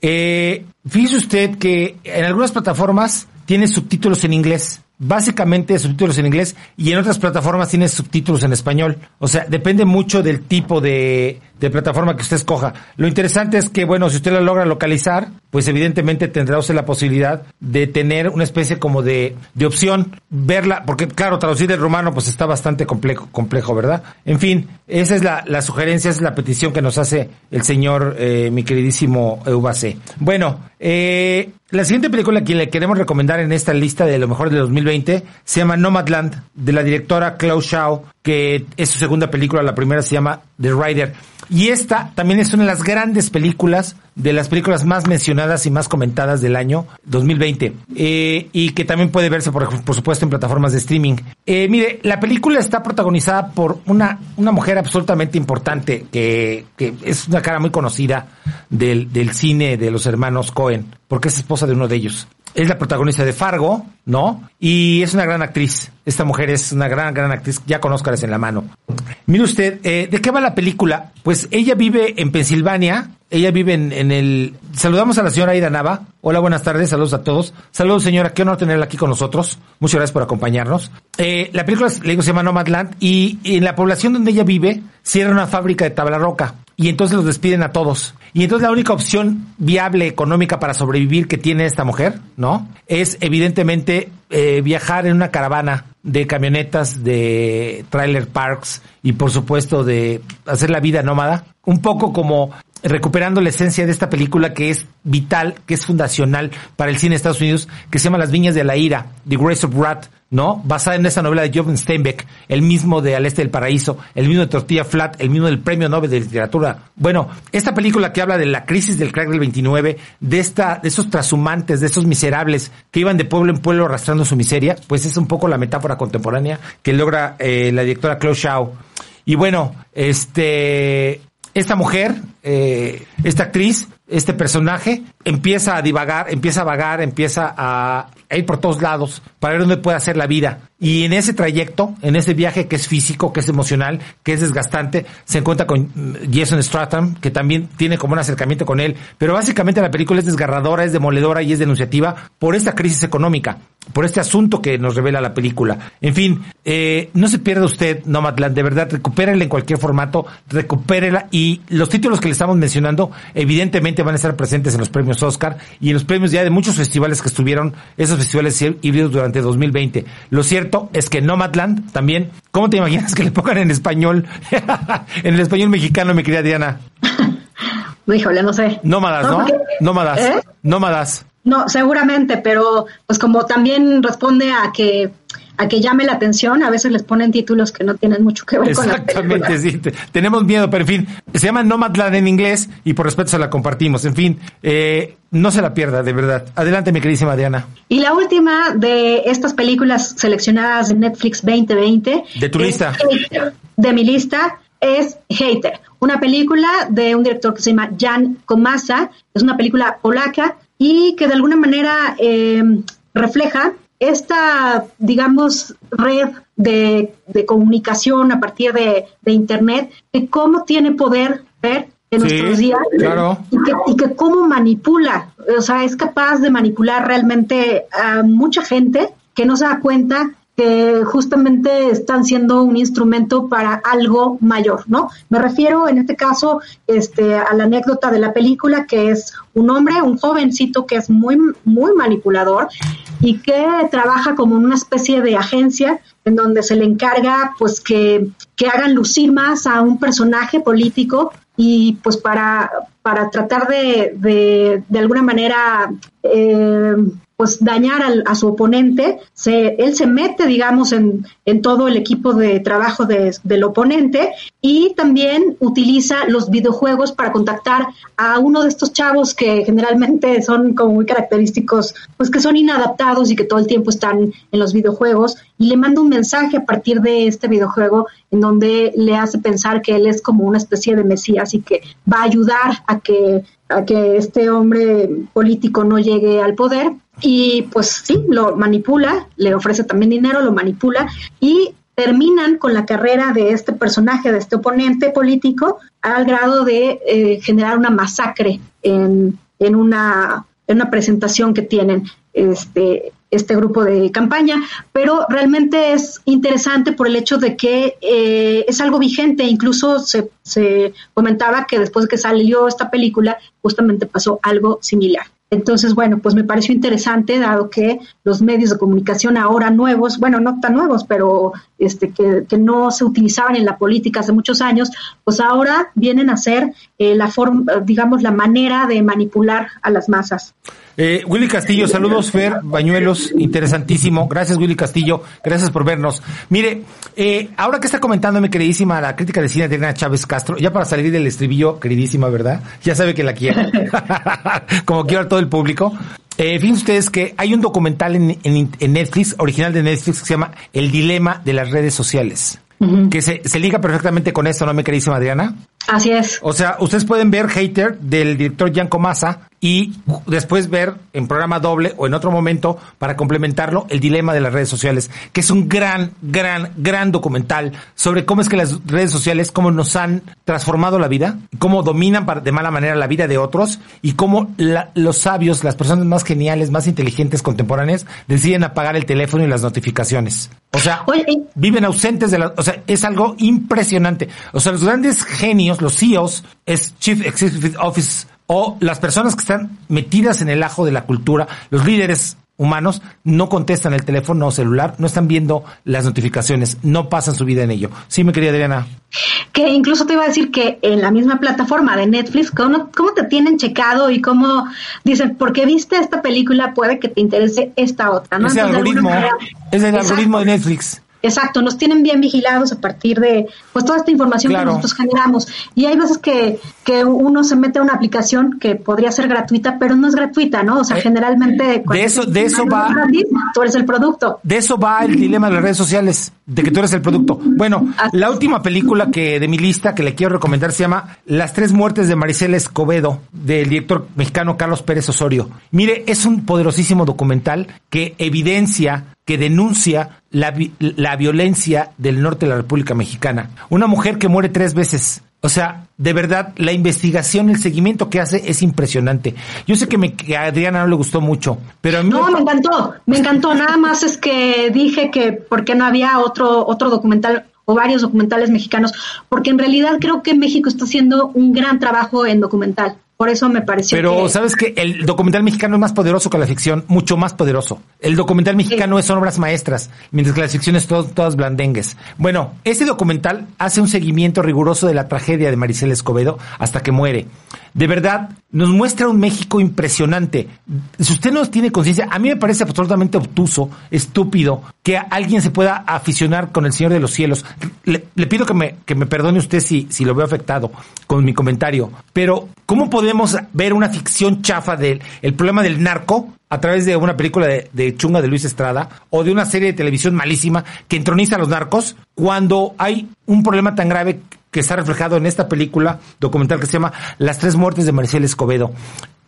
Eh, fíjese usted que en algunas plataformas tiene subtítulos en inglés básicamente subtítulos en inglés y en otras plataformas tiene subtítulos en español. O sea, depende mucho del tipo de, de plataforma que usted escoja. Lo interesante es que, bueno, si usted lo logra localizar, pues evidentemente tendrá usted la posibilidad de tener una especie como de, de opción, verla, porque claro, traducir el romano pues está bastante complejo, complejo, ¿verdad? En fin, esa es la, la sugerencia, esa es la petición que nos hace el señor, eh, mi queridísimo Eubacé. Bueno, eh, la siguiente película que le queremos recomendar en esta lista de lo mejor de 2020 se llama Nomadland, de la directora Klaus Schau, que es su segunda película, la primera se llama The Rider. Y esta también es una de las grandes películas, de las películas más mencionadas y más comentadas del año 2020. Eh, y que también puede verse, por, por supuesto, en plataformas de streaming. Eh, mire, la película está protagonizada por una, una mujer absolutamente importante, que, que es una cara muy conocida del, del cine de los hermanos Cohen, porque es esposa de uno de ellos es la protagonista de Fargo, ¿no? Y es una gran actriz. Esta mujer es una gran, gran actriz. Ya conozcalas en la mano. Mire usted, eh, ¿de qué va la película? Pues ella vive en Pensilvania ella vive en, en el... Saludamos a la señora Aida Nava. Hola, buenas tardes, saludos a todos. Saludos señora, qué honor tenerla aquí con nosotros. Muchas gracias por acompañarnos. Eh, la película, le digo, se llama Nomadland y en la población donde ella vive cierra una fábrica de tabla roca y entonces los despiden a todos. Y entonces la única opción viable económica para sobrevivir que tiene esta mujer, ¿no? Es evidentemente eh, viajar en una caravana de camionetas, de trailer parks y por supuesto de hacer la vida nómada. Un poco como recuperando la esencia de esta película que es vital, que es fundacional para el cine de Estados Unidos, que se llama Las Viñas de la Ira, The Grace of Wrath, ¿no? Basada en esa novela de Joven Steinbeck, el mismo de Al Este del Paraíso, el mismo de Tortilla Flat, el mismo del Premio Nobel de Literatura. Bueno, esta película que habla de la crisis del crack del 29, de esta, de esos trashumantes, de esos miserables que iban de pueblo en pueblo arrastrando su miseria, pues es un poco la metáfora contemporánea que logra eh, la directora Chloe Shaw. Y bueno, este, esta mujer, eh, esta actriz, este personaje, empieza a divagar, empieza a vagar, empieza a, ir por todos lados para ver dónde puede hacer la vida. Y en ese trayecto, en ese viaje que es físico, que es emocional, que es desgastante, se encuentra con mm, Jason Stratham, que también tiene como un acercamiento con él. Pero básicamente la película es desgarradora, es demoledora y es denunciativa por esta crisis económica, por este asunto que nos revela la película. En fin, eh, no se pierda usted Nomadland, de verdad, recupérela en cualquier formato, recupérela y los títulos que le estamos mencionando evidentemente van a estar presentes en los premios Oscar y en los premios ya de muchos festivales que estuvieron, esos festivales híbridos durante 2020. Lo cierto es que Nomadland también, ¿cómo te imaginas que le pongan en español? en el español mexicano, mi querida Diana. Híjole, no sé. Nómadas, ¿no? porque- Nómadas. ¿Eh? Nómadas. No, seguramente, pero pues como también responde a que a que llame la atención, a veces les ponen títulos que no tienen mucho que ver con la Exactamente, película. sí. te- tenemos miedo, pero en fin, se llama Nomadland en inglés y por respeto se la compartimos. En fin, eh, no se la pierda, de verdad. Adelante, mi queridísima Diana. Y la última de estas películas seleccionadas de Netflix 2020 De tu lista. Hater. de mi lista es Hater, una película de un director que se llama Jan Komasa, es una película polaca y que de alguna manera eh, refleja esta, digamos, red de, de comunicación a partir de, de Internet, que cómo tiene poder ver en Sí, nuestros días claro. y que, y que cómo manipula, o sea, es capaz de manipular realmente a mucha gente que no se da cuenta que justamente están siendo un instrumento para algo mayor, ¿no? Me refiero en este caso este, a la anécdota de la película, que es un hombre, un jovencito que es muy, muy manipulador y que trabaja como una especie de agencia en donde se le encarga pues que, que hagan lucir más a un personaje político y pues para, para tratar de, de, de alguna manera eh, pues dañar al- a su oponente, se, él se mete, digamos, en, en todo el equipo de trabajo de- del oponente y también utiliza los videojuegos para contactar a uno de estos chavos que generalmente son como muy característicos, pues que son inadaptados y que todo el tiempo están en los videojuegos. Y le manda un mensaje a partir de este videojuego en donde le hace pensar que él es como una especie de mesías y que va a ayudar a que a que este hombre político no llegue al poder y pues sí, lo manipula, le ofrece también dinero, lo manipula y terminan con la carrera de este personaje, de este oponente político, al grado de eh, generar una masacre en, en, una, en una presentación que tienen este, este grupo de campaña, pero realmente es interesante por el hecho de que eh, es algo vigente, incluso se, se comentaba que después de que salió esta película, justamente pasó algo similar. Entonces, bueno, pues me pareció interesante, dado que los medios de comunicación ahora nuevos, bueno, no tan nuevos, pero este, que, no se utilizaban en la política hace muchos años, pues ahora vienen a ser eh, la forma, digamos, la manera de manipular a las masas. Eh, Willy Castillo, saludos, Fer, Bañuelos, interesantísimo. Gracias, Willy Castillo, gracias por vernos. Mire, eh, ahora que está comentando mi queridísima la crítica de cine de Elena Chávez Castro, ya para salir del estribillo, queridísima, ¿verdad? Ya sabe que la quiero. Como quiero a todo el público. Eh, fíjense ustedes que hay un documental en, en- en Netflix, original de Netflix, que se llama El dilema de las redes sociales. Que se, se liga perfectamente con esto, ¿no, mi queridísima Adriana? Así es. O sea, ustedes pueden ver Hater del director Gianco Massa y después ver en programa doble o en otro momento para complementarlo el dilema de las redes sociales, que es un gran, gran, gran documental sobre cómo es que las redes sociales, cómo nos han transformado la vida, cómo dominan de mala manera la vida de otros y cómo la, los sabios, las personas más geniales, más inteligentes, contemporáneas, deciden apagar el teléfono y las notificaciones. O sea, viven ausentes de la, o sea, es algo impresionante. O sea, los grandes genios, los CEOs, es Chief Executive Office, o las personas que están metidas en el ajo de la cultura, los líderes humanos, no contestan el teléfono o celular, no están viendo las notificaciones, no pasan su vida en ello. Sí, me quería Adriana. Que incluso te iba a decir que en la misma plataforma de Netflix, ¿cómo, cómo te tienen checado y cómo dicen, porque viste esta película, puede que te interese esta otra, ¿no? Es el algoritmo, es el algoritmo de Netflix. Exacto, nos tienen bien vigilados a partir de pues toda esta información que nosotros generamos. Y hay veces que, que uno se mete a una aplicación que podría ser gratuita, pero no es gratuita, ¿no? O sea, eh, generalmente... De eso, de eso va... tú eres el producto. De eso va el dilema de las redes sociales, de que tú eres el producto. Bueno, la última película que de mi lista que le quiero recomendar se llama Las tres muertes de Maricela Escobedo, del director mexicano Carlos Pérez Osorio. Mire, es un poderosísimo documental que evidencia que denuncia la, la, violencia del norte de la República Mexicana. Una mujer que muere tres veces. O sea, de verdad, la investigación, el seguimiento que hace es impresionante. Yo sé que, me, a Adriana no le gustó mucho, pero a mí No, me... me encantó, me encantó. Nada más es que dije que porque no había otro, otro documental o varios documentales mexicanos, porque en realidad creo que México está haciendo un gran trabajo en documental. Por eso me pareció. Pero sabes que el documental mexicano es más poderoso que la ficción, mucho más poderoso. El documental mexicano es son obras maestras, mientras que las ficciones todas, todas blandengues. Bueno, ese documental hace un seguimiento riguroso de la tragedia de Maricel Escobedo hasta que muere. De verdad, nos muestra un México impresionante. Si usted no tiene conciencia, a mí me parece absolutamente obtuso, estúpido, que alguien se pueda aficionar con el Señor de los Cielos. Le, le pido que me, que me perdone usted si, si lo veo afectado con mi comentario, pero ¿cómo podemos ver una ficción chafa del el problema del narco a través de una película de, de, chunga de Luis Estrada o de una serie de televisión malísima que entroniza a los narcos cuando hay un problema tan grave que está reflejado en esta película documental que se llama Las tres muertes de Maricel Escobedo.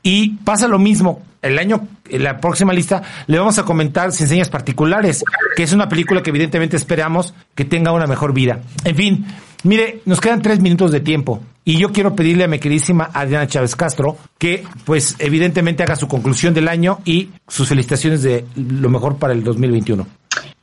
Y pasa lo mismo. El año, en la próxima lista, le vamos a comentar Sin Señas Particulares, que es una película que evidentemente esperamos que tenga una mejor vida. En fin, mire, nos quedan tres minutos de tiempo. Y yo quiero pedirle a mi queridísima Adriana Chávez Castro que, pues, evidentemente haga su conclusión del año y sus felicitaciones de lo mejor para el 2021.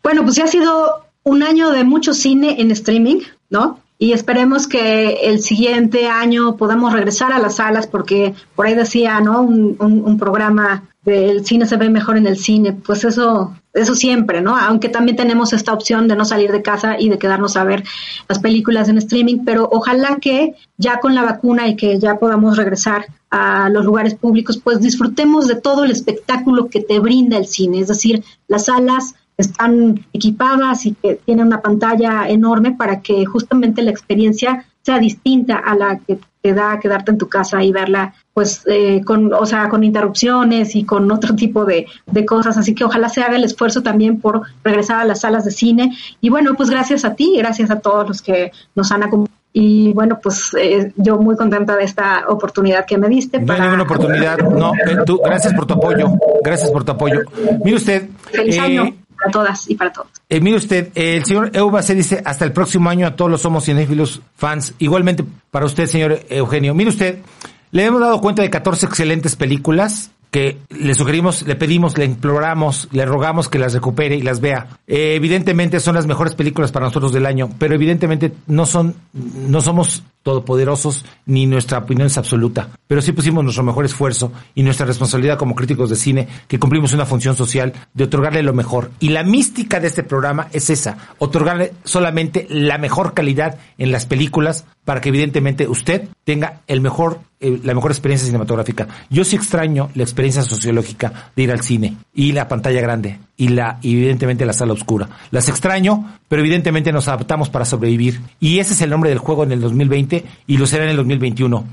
Bueno, pues ya ha sido un año de mucho cine en streaming, ¿no? y esperemos que el siguiente año podamos regresar a las salas porque por ahí decía, ¿no? Un, un, un, programa del cine se ve mejor en el cine, pues eso, eso siempre, ¿no? Aunque también tenemos esta opción de no salir de casa y de quedarnos a ver las películas en streaming, pero ojalá que ya con la vacuna y que ya podamos regresar a los lugares públicos, pues disfrutemos de todo el espectáculo que te brinda el cine, es decir, las salas están equipadas y que tienen una pantalla enorme para que justamente la experiencia sea distinta a la que te da quedarte en tu casa y verla pues eh, con o sea con interrupciones y con otro tipo de, de, cosas así que ojalá se haga el esfuerzo también por regresar a las salas de cine y bueno pues gracias a ti gracias a todos los que nos han acompañado y bueno, pues eh, yo muy contenta de esta oportunidad que me diste. No para... hay ninguna oportunidad, no, eh, tú, gracias por tu apoyo, gracias por tu apoyo. Mire usted. Feliz eh, año para todas y para todos. Eh, mire usted, eh, el señor Euba se dice hasta el próximo año a todos los somos cinéfilos fans. Igualmente para usted, señor Eugenio. Mire usted, le hemos dado cuenta de 14 excelentes películas que le sugerimos, le pedimos, le imploramos, le rogamos que las recupere y las vea. Eh, evidentemente son las mejores películas para nosotros del año, pero evidentemente no son, no somos todopoderosos ni nuestra opinión es absoluta. Pero sí pusimos nuestro mejor esfuerzo y nuestra responsabilidad como críticos de cine, que cumplimos una función social de otorgarle lo mejor. Y la mística de este programa es esa, otorgarle solamente la mejor calidad en las películas para que evidentemente usted tenga el mejor eh, la mejor experiencia cinematográfica. Yo sí extraño la experiencia sociológica de ir al cine y la pantalla grande y la evidentemente la sala oscura. Las extraño, pero evidentemente nos adaptamos para sobrevivir y ese es el nombre del juego en el 2020 y lo será en el 2021.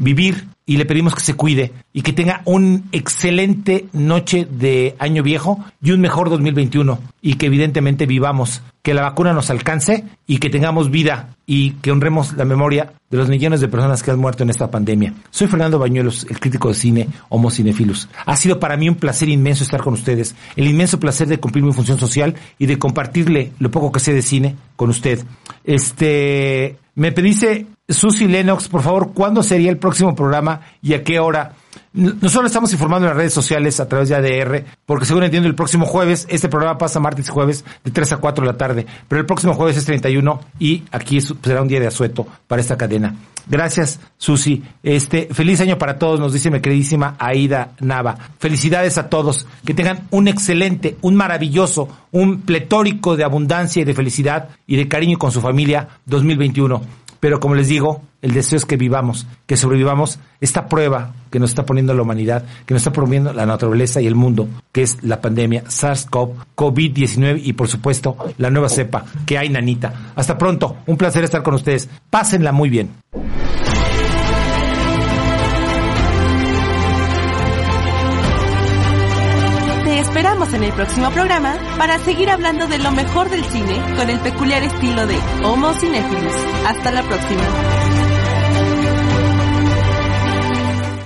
Vivir y le pedimos que se cuide y que tenga un excelente noche de año viejo y un mejor 2021 y que evidentemente vivamos, que la vacuna nos alcance y que tengamos vida y que honremos la memoria de los millones de personas que han muerto en esta pandemia. Soy Fernando Bañuelos, el crítico de cine Homo Cinefilus. Ha sido para mí un placer inmenso estar con ustedes, el inmenso placer de cumplir mi función social y de compartirle lo poco que sé de cine con usted. Este, me pediste Susi Lennox, por favor, ¿cuándo sería el próximo programa y a qué hora? Nosotros estamos informando en las redes sociales a través de ADR, porque según entiendo el próximo jueves, este programa pasa martes jueves de 3 a 4 de la tarde, pero el próximo jueves es 31 y aquí será un día de asueto para esta cadena. Gracias, Susi. Este, feliz año para todos, nos dice mi queridísima Aida Nava. Felicidades a todos, que tengan un excelente, un maravilloso, un pletórico de abundancia y de felicidad y de cariño con su familia 2021. Pero como les digo, el deseo es que vivamos, que sobrevivamos esta prueba que nos está poniendo la humanidad, que nos está poniendo la naturaleza y el mundo, que es la pandemia SARS-CoV, COVID-19 y por supuesto la nueva cepa que hay, nanita. Hasta pronto, un placer estar con ustedes. Pásenla muy bien. En el próximo programa para seguir hablando de lo mejor del cine con el peculiar estilo de Homo Cinéfilos. Hasta la próxima.